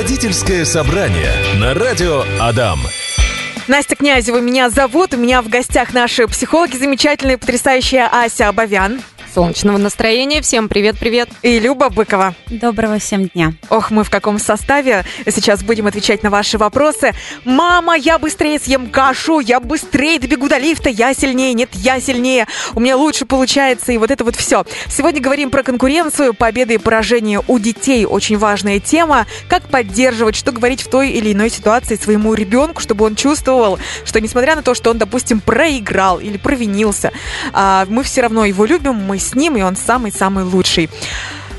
Родительское собрание на радио Адам. Настя Князева меня зовут. У меня в гостях наши психологи замечательные, потрясающая Ася Абовян. Солнечного настроения. Всем привет-привет. И Люба Быкова. Доброго всем дня. Ох, мы в каком составе. Сейчас будем отвечать на ваши вопросы. Мама, я быстрее съем кашу, я быстрее добегу до лифта, я сильнее, нет, я сильнее, у меня лучше получается, и вот это вот все. Сегодня говорим про конкуренцию, победы и поражения у детей. Очень важная тема. Как поддерживать, что говорить в той или иной ситуации своему ребенку, чтобы он чувствовал, что несмотря на то, что он, допустим, проиграл или провинился, а, мы все равно его любим, мы с ним, и он самый-самый лучший.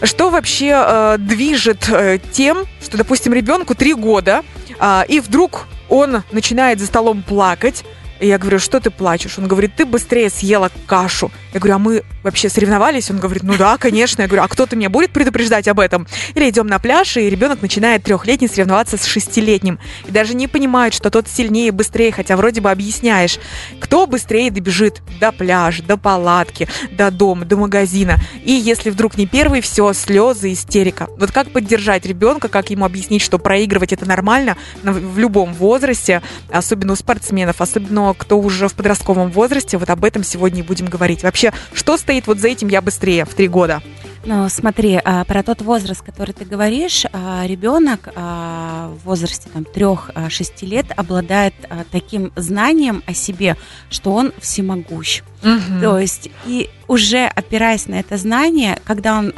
Что вообще э, движет э, тем, что, допустим, ребенку три года, э, и вдруг он начинает за столом плакать, и я говорю, что ты плачешь? Он говорит, ты быстрее съела кашу. Я говорю, а мы вообще соревновались? Он говорит, ну да, конечно. Я говорю, а кто-то меня будет предупреждать об этом? Или идем на пляж, и ребенок начинает трехлетний соревноваться с шестилетним. И даже не понимает, что тот сильнее, быстрее, хотя вроде бы объясняешь, кто быстрее добежит до пляжа, до палатки, до дома, до магазина. И если вдруг не первый, все, слезы, истерика. Вот как поддержать ребенка, как ему объяснить, что проигрывать это нормально в любом возрасте, особенно у спортсменов, особенно кто уже в подростковом возрасте, вот об этом сегодня и будем говорить. Вообще, что стоит вот за этим «я быстрее» в три года? Ну, смотри, а, про тот возраст, который ты говоришь, а, ребенок а, в возрасте там, 3-6 лет обладает таким знанием о себе, что он всемогущ. Угу. То есть, и уже опираясь на это знание, когда он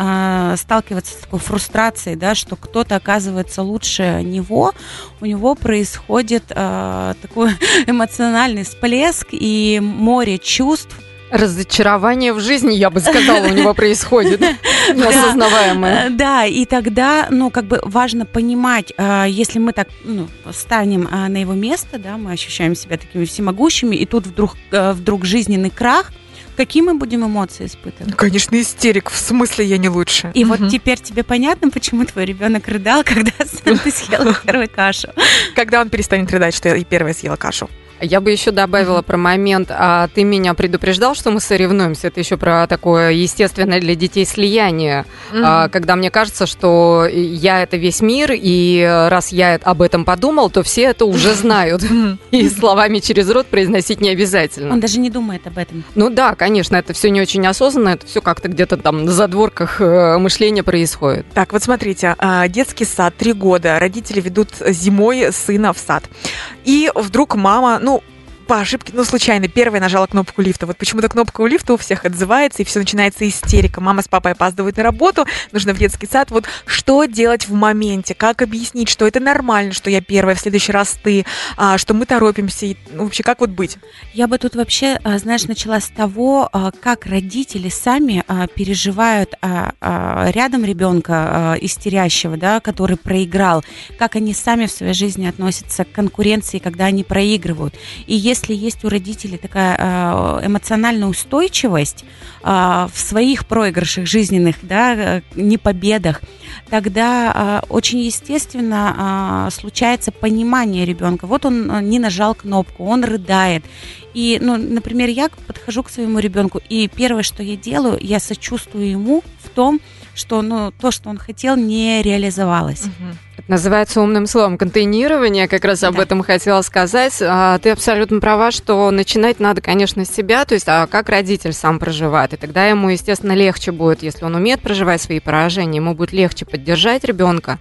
сталкивается с такой фрустрацией, да, что кто-то оказывается лучше него, у него происходит такой эмоциональный всплеск и море чувств, Разочарование в жизни, я бы сказала, у него происходит. Неосознаваемое. Да, и тогда, ну, как бы важно понимать, а, если мы так ну, станем а, на его место, да, мы ощущаем себя такими всемогущими, и тут вдруг, а, вдруг жизненный крах, Какие мы будем эмоции испытывать? Конечно, истерик. В смысле, я не лучше. И угу. вот теперь тебе понятно, почему твой ребенок рыдал, когда ты съела первую кашу. Когда он перестанет рыдать, что я первая съела кашу? Я бы еще добавила про момент, а ты меня предупреждал, что мы соревнуемся. Это еще про такое естественное для детей слияние, mm-hmm. а, когда мне кажется, что я это весь мир, и раз я об этом подумал, то все это уже знают. И словами через рот произносить не обязательно. Он даже не думает об этом. Ну да, конечно, это все не очень осознанно, это все как-то где-то там на задворках э, мышления происходит. Так, вот смотрите, а, детский сад, три года, родители ведут зимой сына в сад. И вдруг мама, ну, по ошибке, ну, случайно, первая нажала кнопку лифта. Вот почему-то кнопка у лифта у всех отзывается, и все начинается истерика. Мама с папой опаздывают на работу, нужно в детский сад. Вот что делать в моменте? Как объяснить, что это нормально, что я первая, в следующий раз ты, а, что мы торопимся? И, ну, вообще, как вот быть? Я бы тут вообще, а, знаешь, начала с того, а, как родители сами а, переживают рядом ребенка истерящего, да, который проиграл, как они сами в своей жизни относятся к конкуренции, когда они проигрывают. И если есть у родителей такая а, эмоциональная устойчивость а, в своих проигрышах жизненных, да, не победах, тогда а, очень естественно случается понимание ребенка. Вот он не нажал кнопку, он рыдает. И, ну, например, я подхожу к своему ребенку, и первое, что я делаю, я сочувствую ему в том, что ну, то, что он хотел, не реализовалось. Угу. Это называется умным словом контейнирование, как раз да. об этом хотела сказать. А, ты абсолютно права, что начинать надо, конечно, с себя, то есть а как родитель сам проживает. И тогда ему, естественно, легче будет, если он умеет проживать свои поражения, ему будет легче поддержать ребенка.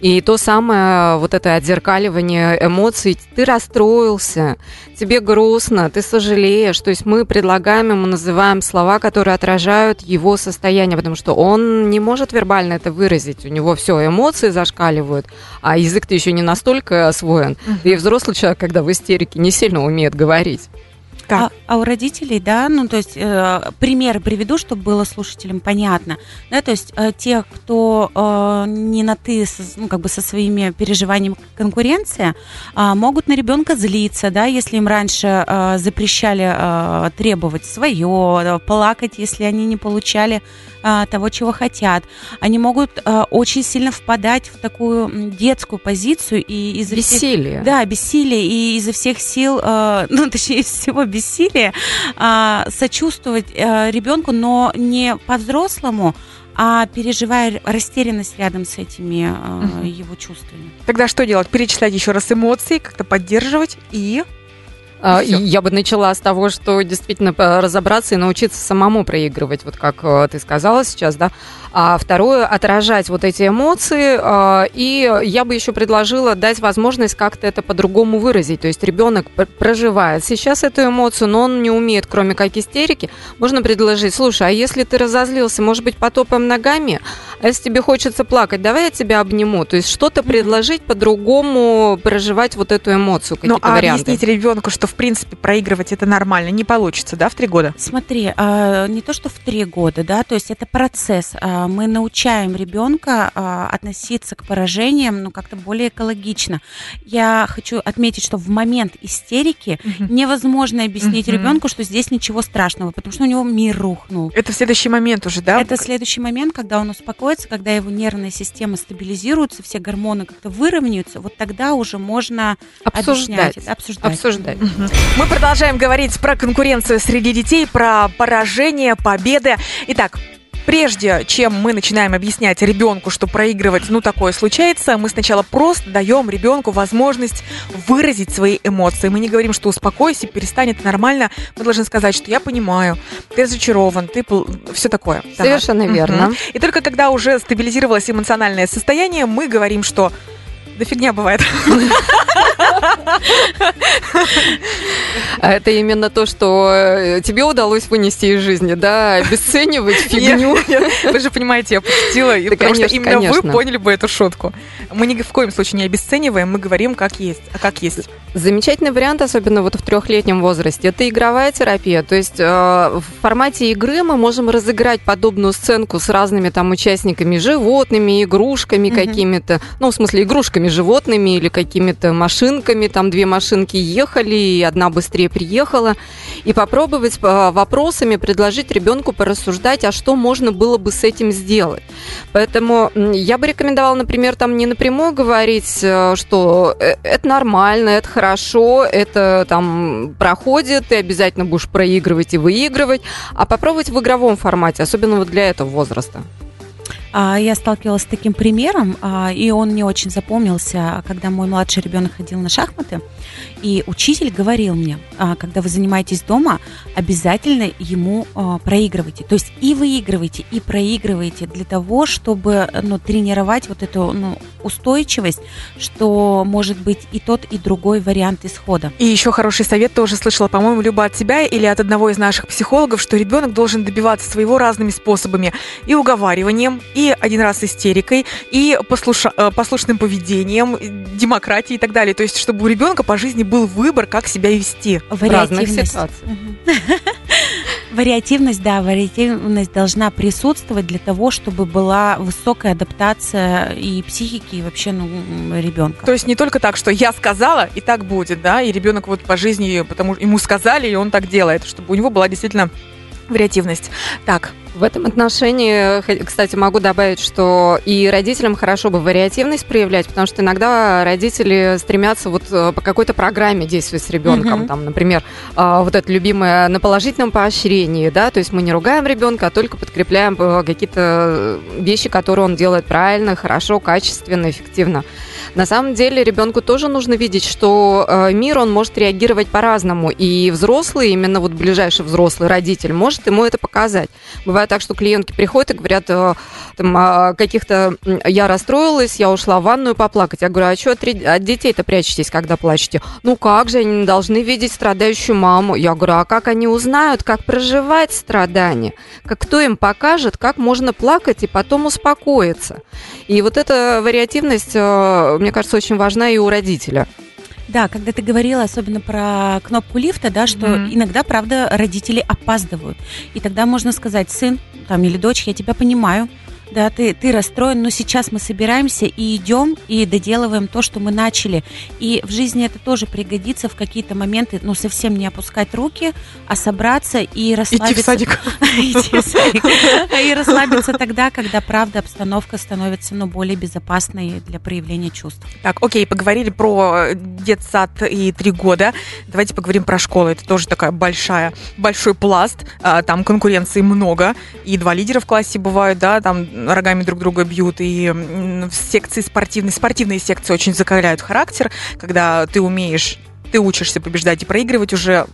И то самое, вот это отзеркаливание эмоций, ты расстроился, тебе грустно, ты сожалеешь. То есть мы предлагаем ему, называем слова, которые отражают его состояние, потому что он не может вербально это выразить. У него все, эмоции зашкаливают, а язык-то еще не настолько освоен. Uh-huh. И взрослый человек, когда в истерике, не сильно умеет говорить. Как? А, а у родителей, да, ну то есть э, примеры приведу, чтобы было слушателям понятно, да, то есть э, те, кто э, не на ты, с, ну как бы со своими переживаниями конкуренции, э, могут на ребенка злиться, да, если им раньше э, запрещали э, требовать свое, э, плакать, если они не получали э, того, чего хотят. Они могут э, очень сильно впадать в такую детскую позицию и из бессилие. Всех, да, бессилие и изо всех сил, э, ну точнее всего бессилие, а, сочувствовать а, ребенку, но не по-взрослому, а переживая растерянность рядом с этими э, его чувствами. Тогда что делать? Перечислять еще раз эмоции, как-то поддерживать и а, я бы начала с того, что действительно разобраться и научиться самому проигрывать, вот как э, ты сказала сейчас, да. А второе, отражать вот эти эмоции. А, и я бы еще предложила дать возможность как-то это по-другому выразить. То есть ребенок проживает сейчас эту эмоцию, но он не умеет, кроме как истерики. Можно предложить, слушай, а если ты разозлился, может быть, потопаем ногами? А если тебе хочется плакать, давай я тебя обниму. То есть что-то предложить по-другому проживать вот эту эмоцию, какие-то ну, а варианты. объяснить ребенку, что в принципе проигрывать это нормально, не получится, да, в три года? Смотри, а, не то, что в три года, да, то есть это процесс. А, мы научаем ребенка а, относиться к поражениям, ну, как-то более экологично. Я хочу отметить, что в момент истерики угу. невозможно объяснить угу. ребенку, что здесь ничего страшного, потому что у него мир рухнул. Это в следующий момент уже, да? Это следующий момент, когда он успокоится, когда его нервная система стабилизируется, все гормоны как-то выровняются, вот тогда уже можно обсуждать. Это, обсуждать. обсуждать. Угу. Мы продолжаем говорить про конкуренцию среди детей, про поражение, победы. Итак, Прежде чем мы начинаем объяснять ребенку, что проигрывать, ну, такое случается, мы сначала просто даем ребенку возможность выразить свои эмоции. Мы не говорим, что успокойся, перестань, это нормально. Мы должны сказать, что я понимаю, ты разочарован, ты все такое. Совершенно да. верно. Угу. И только когда уже стабилизировалось эмоциональное состояние, мы говорим, что да фигня бывает. А это именно то, что э, тебе удалось вынести из жизни, да, обесценивать фигню. Вы же понимаете, я пошутила, потому что именно вы поняли бы эту шутку. Мы ни в коем случае не обесцениваем, мы говорим, как есть, а как есть. Замечательный вариант, особенно вот в трехлетнем возрасте, это игровая терапия. То есть э, в формате игры мы можем разыграть подобную сценку с разными там участниками, животными, игрушками какими-то, ну, в смысле, игрушками животными или какими-то машинками. Там две машинки ехали, и одна быстрее приехала. И попробовать э, вопросами предложить ребенку порассуждать, а что можно было бы с этим сделать. Поэтому я бы рекомендовала, например, там не напрямую говорить, э, что э, это нормально, это хорошо, это там проходит, ты обязательно будешь проигрывать и выигрывать, а попробовать в игровом формате, особенно вот для этого возраста. А, я сталкивалась с таким примером, а, и он мне очень запомнился, когда мой младший ребенок ходил на шахматы, и учитель говорил мне, а, когда вы занимаетесь дома, обязательно ему проигрывайте. То есть и выигрывайте, и проигрывайте для того, чтобы ну, тренировать вот эту ну, устойчивость, что может быть и тот, и другой вариант исхода. И еще хороший совет тоже слышала, по-моему, либо от тебя или от одного из наших психологов, что ребенок должен добиваться своего разными способами и уговариванием, и один раз истерикой, и послуша, э, послушным поведением, демократией и так далее. То есть, чтобы у ребенка по жизни был выбор, как себя вести в разных ситуациях. Вариативность, да, вариативность должна присутствовать для того, чтобы была высокая адаптация и психики, и вообще ну, ребенка. То есть не только так, что я сказала, и так будет, да, и ребенок вот по жизни, потому ему сказали, и он так делает, чтобы у него была действительно вариативность. Так, в этом отношении, кстати, могу добавить, что и родителям хорошо бы вариативность проявлять, потому что иногда родители стремятся вот э, по какой-то программе действовать с ребенком. Mm-hmm. Там, например, э, вот это любимое на положительном поощрении, да, то есть мы не ругаем ребенка, а только подкрепляем э, какие-то вещи, которые он делает правильно, хорошо, качественно, эффективно. На самом деле ребенку тоже нужно видеть, что мир он может реагировать по-разному, и взрослый, именно вот ближайший взрослый родитель, может ему это показать. Бывает бывает так, что клиентки приходят и говорят, э, там, а, каких-то, я расстроилась, я ушла в ванную поплакать. Я говорю, а что от, от детей-то прячетесь, когда плачете? Ну как же, они должны видеть страдающую маму. Я говорю, а как они узнают, как проживать страдания? Как кто им покажет, как можно плакать и потом успокоиться? И вот эта вариативность, э, мне кажется, очень важна и у родителя. Да, когда ты говорила особенно про кнопку лифта, да, что mm-hmm. иногда, правда, родители опаздывают. И тогда можно сказать, сын там, или дочь, я тебя понимаю, да, ты, ты расстроен, но сейчас мы собираемся и идем, и доделываем то, что мы начали. И в жизни это тоже пригодится в какие-то моменты, ну, совсем не опускать руки, а собраться и расслабиться. Идти в садик. Идти в садик. И расслабиться тогда, когда, правда, обстановка становится, ну, более безопасной для проявления чувств. Так, окей, поговорили про детсад и три года. Давайте поговорим про школу. Это тоже такая большая, большой пласт. А, там конкуренции много. И два лидера в классе бывают, да, там рогами друг друга бьют, и в секции спортивной, спортивные секции очень закаляют характер, когда ты умеешь, ты учишься побеждать и проигрывать уже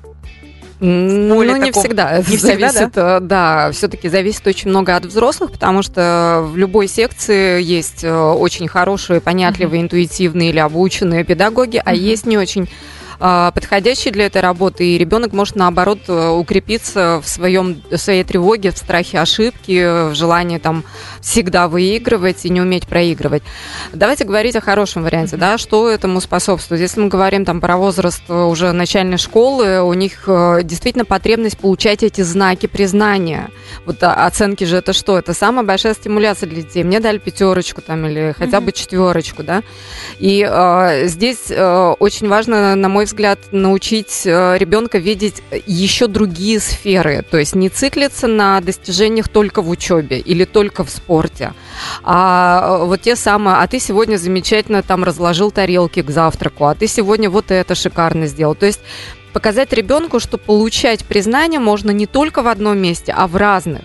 Ну, более не таком- всегда. Это Не всегда, зависит, э, да, все-таки зависит очень много от взрослых, потому что в любой секции есть э, очень хорошие, понятливые, интуитивные или обученные педагоги, а Мгм. есть не очень э, подходящие для этой работы, и ребенок может наоборот э, укрепиться в своем в своей тревоге, в страхе ошибки, в желании там всегда выигрывать и не уметь проигрывать. Давайте говорить о хорошем варианте, да, что этому способствует. Если мы говорим там про возраст э, уже начальной школы, у них э, действительно потребность получать эти знаки признания. Вот а, оценки же это что? Это самая большая стимуляция для детей. Мне дали пятерочку там или хотя бы четверочку, да. И э, здесь э, очень важно, на мой взгляд, научить э, ребенка видеть еще другие сферы, то есть не циклиться на достижениях только в учебе или только в спорте, а э, вот те самые, а ты сегодня замечательно там разложил тарелки к завтраку, а ты сегодня вот это шикарно сделал. То есть показать ребенку, что получать признание можно не только в одном месте, а в разных.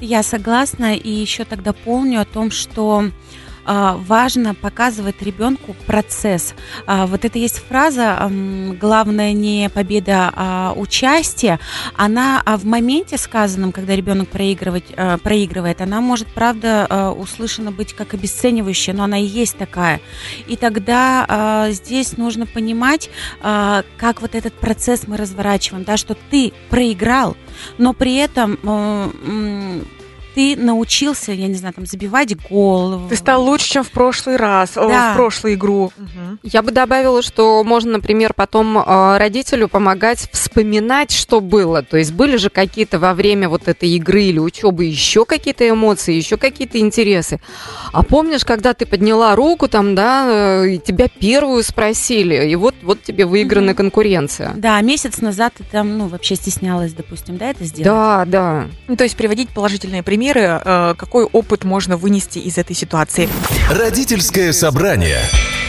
Я согласна, и еще тогда помню о том, что важно показывать ребенку процесс. А, вот это есть фраза «главное не победа, а участие». Она а, в моменте сказанном, когда ребенок проигрывать, а, проигрывает, она может, правда, а, услышана быть как обесценивающая, но она и есть такая. И тогда а, здесь нужно понимать, а, как вот этот процесс мы разворачиваем, да, что ты проиграл, но при этом ты научился, я не знаю, там забивать гол. Ты стал лучше, чем в прошлый раз, о, Да. в прошлую игру. Я бы добавила, что можно, например, потом э, родителю помогать вспоминать, что было. То есть были же какие-то во время вот этой игры или учебы еще какие-то эмоции, еще какие-то интересы. А помнишь, когда ты подняла руку там, да, э, и тебя первую спросили, и вот, вот тебе выиграна Мгм. конкуренция. Да, месяц назад ты там, ну, вообще стеснялась, допустим, да, это сделать? Да, да. Ну, то есть приводить положительные примеры, э, какой опыт можно вынести из этой ситуации. Родительское собрание.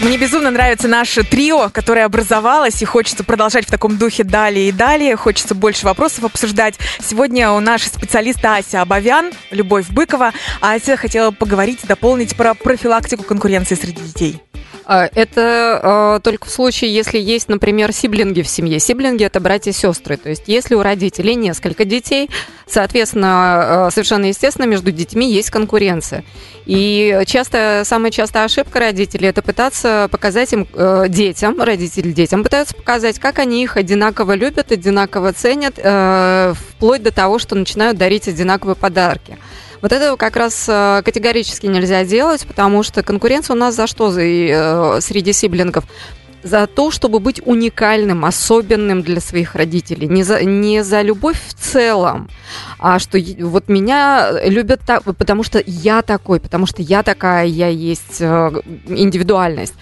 Мне безумно нравится наше трио, которое образовалось, и хочется продолжать в таком духе далее и далее. Хочется больше вопросов обсуждать. Сегодня у нашей специалиста Ася Абовян, Любовь Быкова. Ася хотела поговорить, дополнить про профилактику конкуренции среди детей. А, Это э, только в случае, если есть, например, сиблинги в семье. Сиблинги это братья и сестры. То есть, если у родителей несколько детей, соответственно, э, совершенно естественно, между детьми есть конкуренция. И часто, самая частая ошибка родителей это пытаться показать им э, детям, родители детям пытаются показать, как они их одинаково любят, одинаково ценят, э, вплоть до того, что начинают дарить одинаковые подарки. Вот этого как раз э, категорически нельзя делать, потому что конкуренция у нас за что за, э, среди сиблингов? За то, чтобы быть уникальным, особенным для своих родителей. Не за, не за любовь в целом, а что вот меня любят так, потому что я такой, потому что я такая, я есть э, индивидуальность.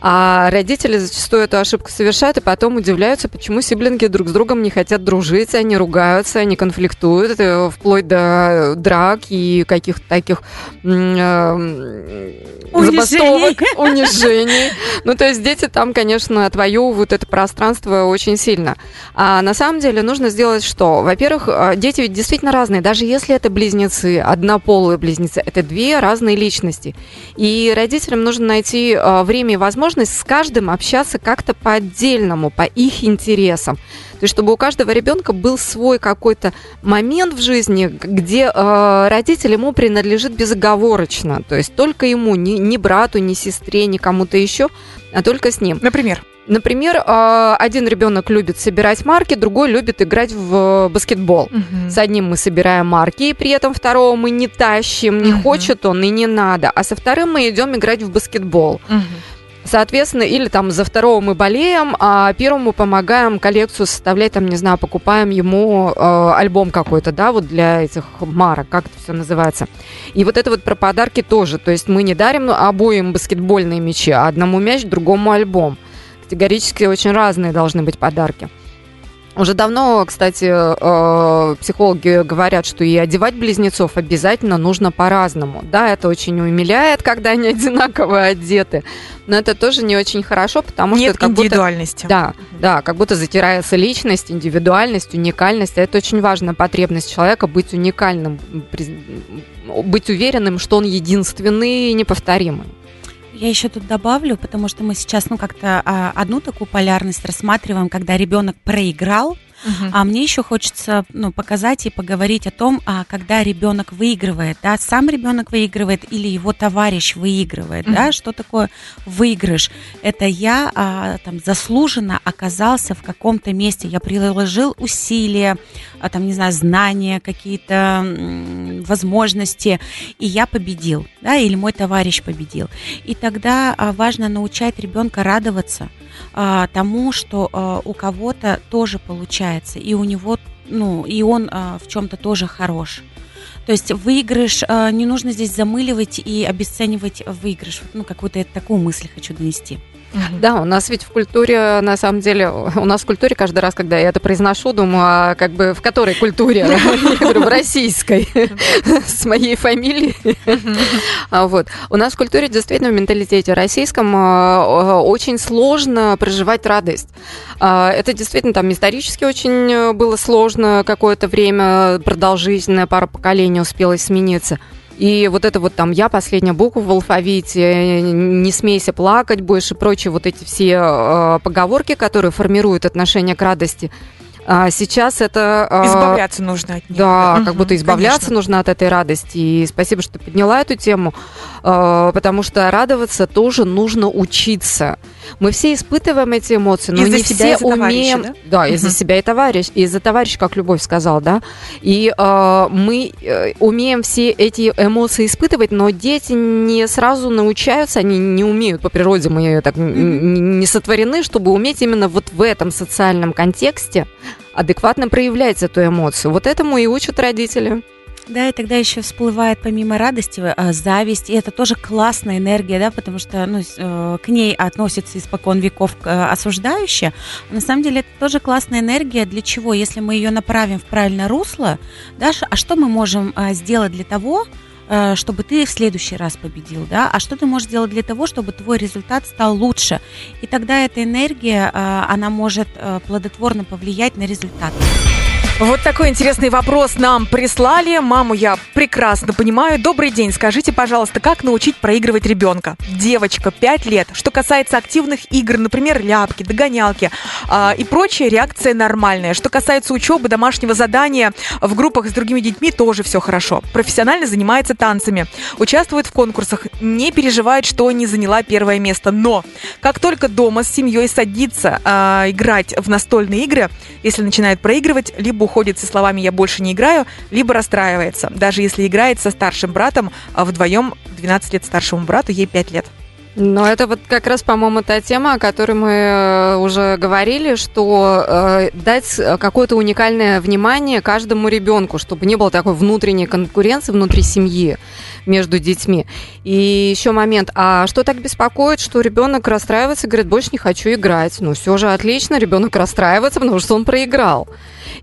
А родители зачастую эту ошибку совершают и потом удивляются, почему сиблинги друг с другом не хотят дружить, они ругаются, они конфликтуют, э, вплоть до драк и каких-то таких э, забастовок, унижений. Ну, то есть дети там, конечно, отвоевывают это пространство очень сильно. А на самом деле нужно сделать что? Во-первых, э, дети ведь действительно разные. Даже если это близнецы, однополые близнецы, это две разные личности. И родителям нужно найти э, время и возможность с каждым общаться как-то по отдельному, по их интересам. То есть, чтобы у каждого ребенка был свой какой-то момент в жизни, где э, родитель ему принадлежит безоговорочно. То есть только ему, ни, ни брату, ни сестре, ни кому-то еще, а только с ним. Например, Например, э, один ребенок любит собирать марки, другой любит играть в баскетбол. Мгм. С одним мы собираем марки, и при этом второго мы не тащим, не Мгм. хочет он и не надо. А со вторым мы идем играть в баскетбол. Мгм. Соответственно, или там за второго мы болеем, а первому помогаем коллекцию составлять, там, не знаю, покупаем ему э, альбом какой-то, да, вот для этих марок, как это все называется. И вот это вот про подарки тоже. То есть мы не дарим обоим баскетбольные мячи, а одному мяч, другому альбом. Категорически очень разные должны быть подарки. Уже давно, кстати, э, психологи говорят, что и одевать близнецов обязательно нужно по-разному. Да, это очень умиляет, когда они одинаково одеты, но это тоже не очень хорошо, потому Нет что как индивидуальности. Будто, да, да, как будто затирается личность, индивидуальность, уникальность. А это очень важная потребность человека быть уникальным, быть уверенным, что он единственный и неповторимый. Я еще тут добавлю, потому что мы сейчас, ну, как-то а, одну такую полярность рассматриваем, когда ребенок проиграл, А мне еще хочется ну, показать и поговорить о том, а, когда ребенок выигрывает, да, сам ребенок выигрывает или его товарищ выигрывает, да, что такое выигрыш? Это я а, там заслуженно оказался в каком-то месте, я приложил усилия, а, там, не знаю, знания, какие-то возможности, и я победил, да, или мой товарищ победил. И тогда а, важно научать ребенка радоваться, а, тому, что а, у кого-то тоже получается, и у него, ну, и он а, в чем-то тоже хорош. То есть выигрыш, а, не нужно здесь замыливать и обесценивать выигрыш. Ну, какую-то такую мысль хочу донести. Да, у нас ведь в культуре, на самом деле, у нас в культуре каждый раз, когда я это произношу, думаю, а как бы в которой культуре? Я говорю, в российской, с моей фамилией. А вот. У нас в культуре, действительно, в менталитете российском а, очень сложно проживать радость. А, это действительно там исторически очень было сложно какое-то время, продолжительное, пара поколений успела смениться. И вот это вот там я последняя буква в алфавите, не смейся плакать больше, прочие вот эти все э, поговорки, которые формируют отношение к радости. А сейчас это... А, избавляться нужно от них. Да, как будто избавляться конечно. нужно от этой радости. И спасибо, что подняла эту тему, а, потому что радоваться тоже нужно учиться. Мы все испытываем эти эмоции, но из-за не себя, все умеем... Да, да из-за себя и товарищ, из-за товарища, как Любовь сказал, да. И э, мы э, умеем все эти эмоции испытывать, но дети не сразу научаются, они не умеют по природе, мы так не сотворены, чтобы уметь именно вот в этом социальном контексте адекватно проявлять эту эмоцию. Вот этому и учат родители. Да, и тогда еще всплывает помимо радости а, зависть, и это тоже классная энергия, да, потому что ну, э, к ней относится испокон веков э, осуждающая. На самом деле это тоже классная энергия. Для чего? Если мы ее направим в правильное русло, да, а что мы можем сделать для того, э, чтобы ты в следующий раз победил, да, а что ты можешь сделать для того, чтобы твой результат стал лучше. И тогда эта энергия, она может плодотворно повлиять на результат. Вот такой интересный вопрос нам прислали. Маму я прекрасно понимаю. Добрый день. Скажите, пожалуйста, как научить проигрывать ребенка? Девочка, 5 лет. Что касается активных игр, например, ляпки, догонялки э, и прочее, реакция нормальная. Что касается учебы, домашнего задания в группах с другими детьми, тоже все хорошо. Профессионально занимается танцами. Участвует в конкурсах. Не переживает, что не заняла первое место. Но как только дома с семьей садится э, играть в настольные игры, если начинает проигрывать, либо уходит со словами «я больше не играю», либо расстраивается, даже если играет со старшим братом, а вдвоем 12 лет старшему брату, ей 5 лет. Но это вот как раз, по-моему, та тема, о которой мы э, уже говорили, что э, дать какое-то уникальное внимание каждому ребенку, чтобы не было такой внутренней конкуренции внутри семьи между детьми. И еще момент, а что так беспокоит, что ребенок расстраивается, говорит, больше не хочу играть. Ну, все же отлично, ребенок расстраивается, потому что он проиграл.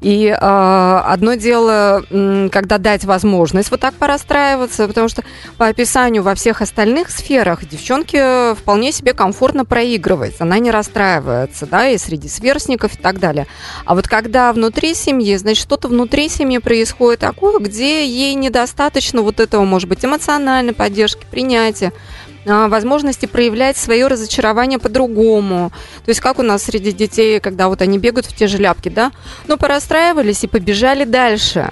И э, одно дело, когда дать возможность вот так порастраиваться, потому что по описанию во всех остальных сферах девчонке вполне себе комфортно проигрывать, она не расстраивается, да, и среди сверстников и так далее. А вот когда внутри семьи, значит, что-то внутри семьи происходит такое, где ей недостаточно вот этого, может быть, эмоциональной поддержки, принятия, возможности проявлять свое разочарование по-другому. То есть как у нас среди детей, когда вот они бегают в те же ляпки, да, ну, порастраивались и побежали дальше.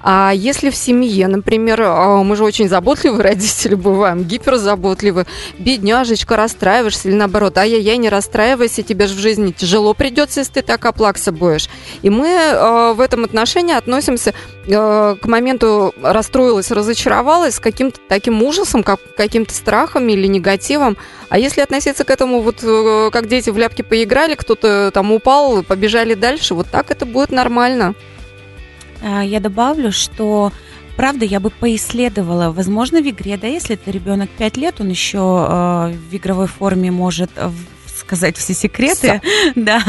А если в семье, например, а, мы же очень заботливые родители бываем, гиперзаботливые, бедняжечка, расстраиваешься или наоборот, ай-яй-яй, не расстраивайся, тебе же в жизни тяжело придется, если ты так оплакса будешь. И мы э, в этом отношении относимся к моменту расстроилась, разочаровалась с каким-то таким ужасом, как, каким-то страхом или негативом. А если относиться к этому вот э, как дети в ляпки поиграли, кто-то там упал, побежали дальше, вот так это будет нормально. А, я добавлю, что правда, я бы поисследовала, возможно, в игре, да, если это ребенок 5 лет, он еще э, в игровой форме может сказать все секреты, все. да,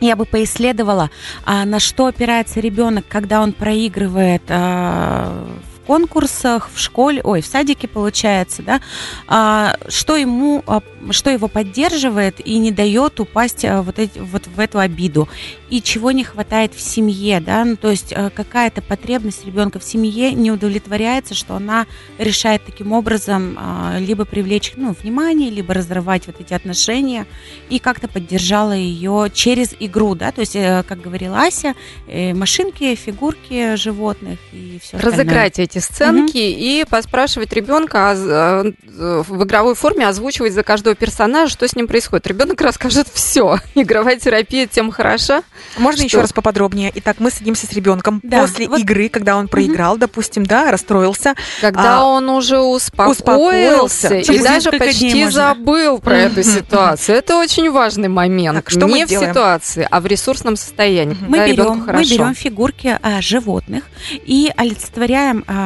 я бы поисследовала, а, на что опирается ребенок, когда он проигрывает в конкурсах, в школе, ой, в садике получается, да, а, что ему, а, что его поддерживает и не дает упасть а, вот, эти, вот в эту обиду, и чего не хватает в семье, да, ну, то есть а, какая-то потребность ребенка в семье не удовлетворяется, что она решает таким образом либо привлечь, ну, внимание, либо разрывать вот эти отношения, и как-то поддержала ее через игру, да, то есть, э, как говорила Ася, э, машинки, фигурки животных и все Разыграть эти сценки и поспрашивать ребенка а, э, в игровой форме, озвучивать за каждого персонажа, что с ним происходит. Ребенок расскажет все. Игровая терапия тем хороша. Можно Что? еще раз поподробнее? Итак, мы садимся с ребенком Да, после вот- игры, когда он проиграл, допустим, да, расстроился. Когда А, он уже успокоился, успокоился. и даже почти забыл про эту ситуацию. Это очень важный момент. Так, что мы Не в делаем? ситуации, а в ресурсном состоянии. Мы когда ребенку берем, мы берем фигурки а, животных и олицетворяем, а,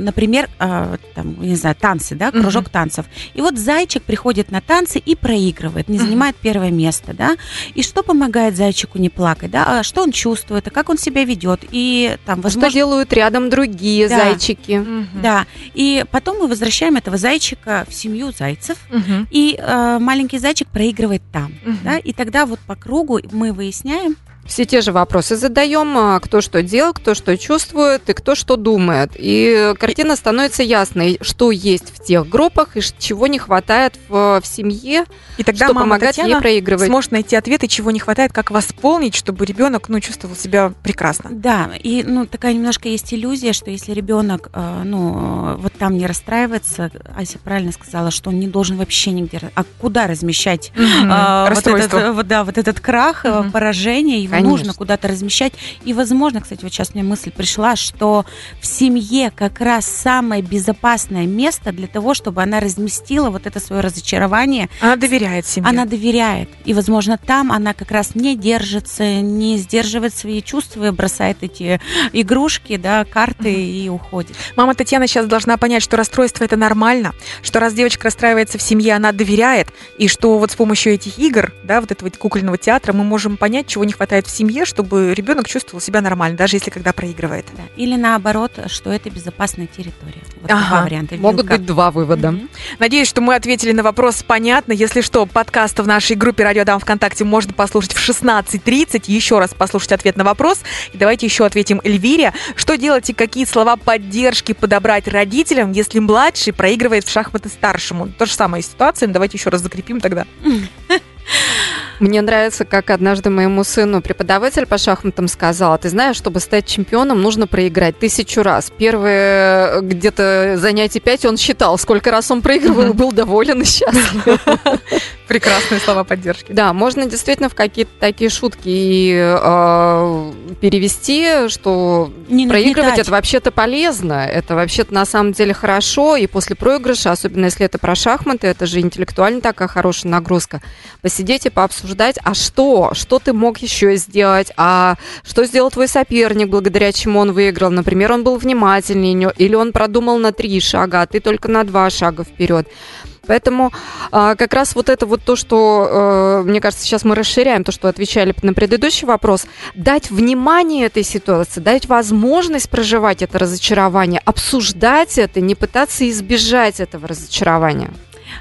например, а, там, не знаю, танцы, да, кружок танцев. И вот зайчик приходит на танцы и проигрывает, не занимает первое место, да. И что помогает зайчику не плакать, да? А что он чувствует, а как он себя ведет, и там, Что возможно, делают рядом другие Да. зайчики? Мгм. да. И потом мы возвращаем этого зайчика в семью зайцев. Мгм. И э, маленький зайчик проигрывает там, Мгм. да, и тогда вот по кругу мы выясняем, Все те же вопросы задаем, а, кто что делал, кто что чувствует и кто что думает. И картина становится ясной, что есть в тех группах и чего не хватает в, в семье, И тогда что мама помогает ей Татьяна проигрывать. сможет найти ответы, чего не хватает, как восполнить, чтобы ребенок ну, чувствовал себя прекрасно. Да, и ну такая немножко есть иллюзия, что если ребенок, э, ну вот там не расстраивается, Ася правильно сказала, что он не должен вообще нигде, а куда размещать а, вот Расстройство. этот, э, вот, да, вот этот крах, Мгм. поражение, его Конечно. нужно куда-то размещать. И, возможно, кстати, вот сейчас мне мысль пришла, что в семье как раз самое безопасное место для того, чтобы она разместила вот это свое разочарование, Она доверяет семье. она доверяет. И, возможно, там она как раз не держится, не сдерживает свои чувства, и бросает эти игрушки, да, карты и уходит. Мама Татьяна сейчас должна понять, что расстройство это нормально, что раз девочка расстраивается в семье, она доверяет, и что вот с помощью этих игр, да, вот этого кукольного театра, мы можем понять, чего не хватает в семье, чтобы ребенок чувствовал себя нормально, даже если когда проигрывает. Да. Или наоборот, что это безопасная территория. Вот Ага. два варианта. Могут Вилка. быть два вывода. Мгм. Надеюсь, что мы ответили на вопрос понятно. Если что, подкаст в нашей группе «Радио Дам ВКонтакте» можно послушать в 16.30. Еще раз послушать ответ на вопрос. И давайте еще ответим Эльвире. Что делать и какие слова поддержки подобрать родителям, если младший проигрывает в шахматы старшему? То же самая ситуация, но давайте еще раз закрепим тогда. Мне нравится, как однажды моему сыну преподаватель по шахматам сказал, ты знаешь, чтобы стать чемпионом, нужно проиграть тысячу раз. Первые э, где-то занятия пять он считал, сколько раз он проигрывал, был доволен и счастлив. Прекрасные слова поддержки. Да, можно действительно в какие-то такие шутки э, перевести, что проигрывать это вообще-то полезно, это вообще-то на самом деле хорошо, и после проигрыша, особенно если это про шахматы, это же интеллектуально такая хорошая нагрузка, посидеть и пообсуждать, а что, что ты мог еще сделать, а что сделал твой соперник, благодаря чему он выиграл, например, он был внимательнее, не- или он продумал на три шага, а ты только на два шага вперед. Поэтому а, как раз вот это вот то, что, э, мне кажется, сейчас мы расширяем то, что отвечали на предыдущий вопрос, дать внимание этой ситуации, дать возможность проживать это разочарование, обсуждать это, не пытаться избежать этого разочарования.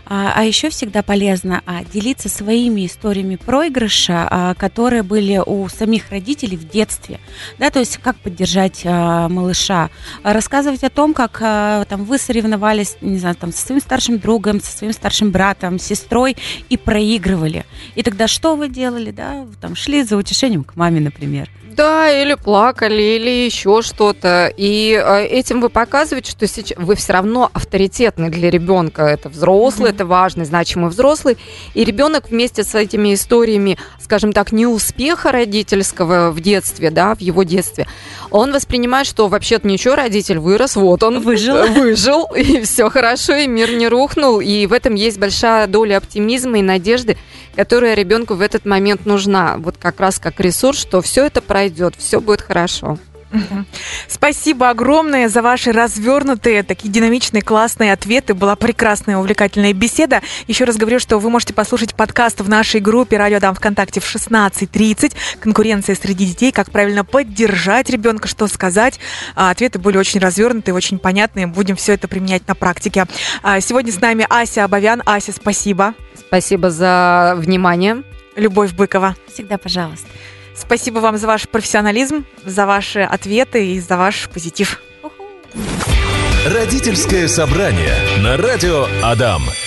А, а еще всегда полезно а, делиться своими историями проигрыша, а, которые были у самих родителей в детстве. Да, то есть как поддержать а, малыша, А, рассказывать о том, как а, там вы соревновались, не знаю, там со своим старшим другом, со своим старшим братом, сестрой и проигрывали. И тогда что вы делали, да? Вы Там шли за утешением к маме, например. Да, или плакали, или еще что-то. И э, этим вы показываете, что сейчас вы все равно авторитетны для ребенка. Это взрослый, это важный, значимый взрослый. И ребенок вместе с этими историями, скажем так, неуспеха родительского в детстве, да, в его детстве, он воспринимает, что вообще-то ничего, родитель вырос, вот он Выжил. выжил, и все хорошо, и мир не рухнул. И в этом есть большая доля оптимизма и надежды, которая ребенку в этот момент нужна. Вот как раз как ресурс, что все это пройдет, все будет хорошо. Спасибо огромное за ваши развернутые, такие динамичные, классные ответы. Была прекрасная, увлекательная беседа. Еще раз говорю, что вы можете послушать подкаст в нашей группе «Радио Дам ВКонтакте» в 16.30. Конкуренция среди детей, как правильно поддержать ребенка, что сказать. А, ответы были очень развернутые, очень понятные. Будем все это применять на практике. А, сегодня с нами Ася Абовян. Ася, спасибо. Спасибо за внимание. Любовь Быкова. Всегда пожалуйста. Спасибо вам за ваш профессионализм, за ваши ответы и за ваш позитив. Родительское собрание на радио Адам.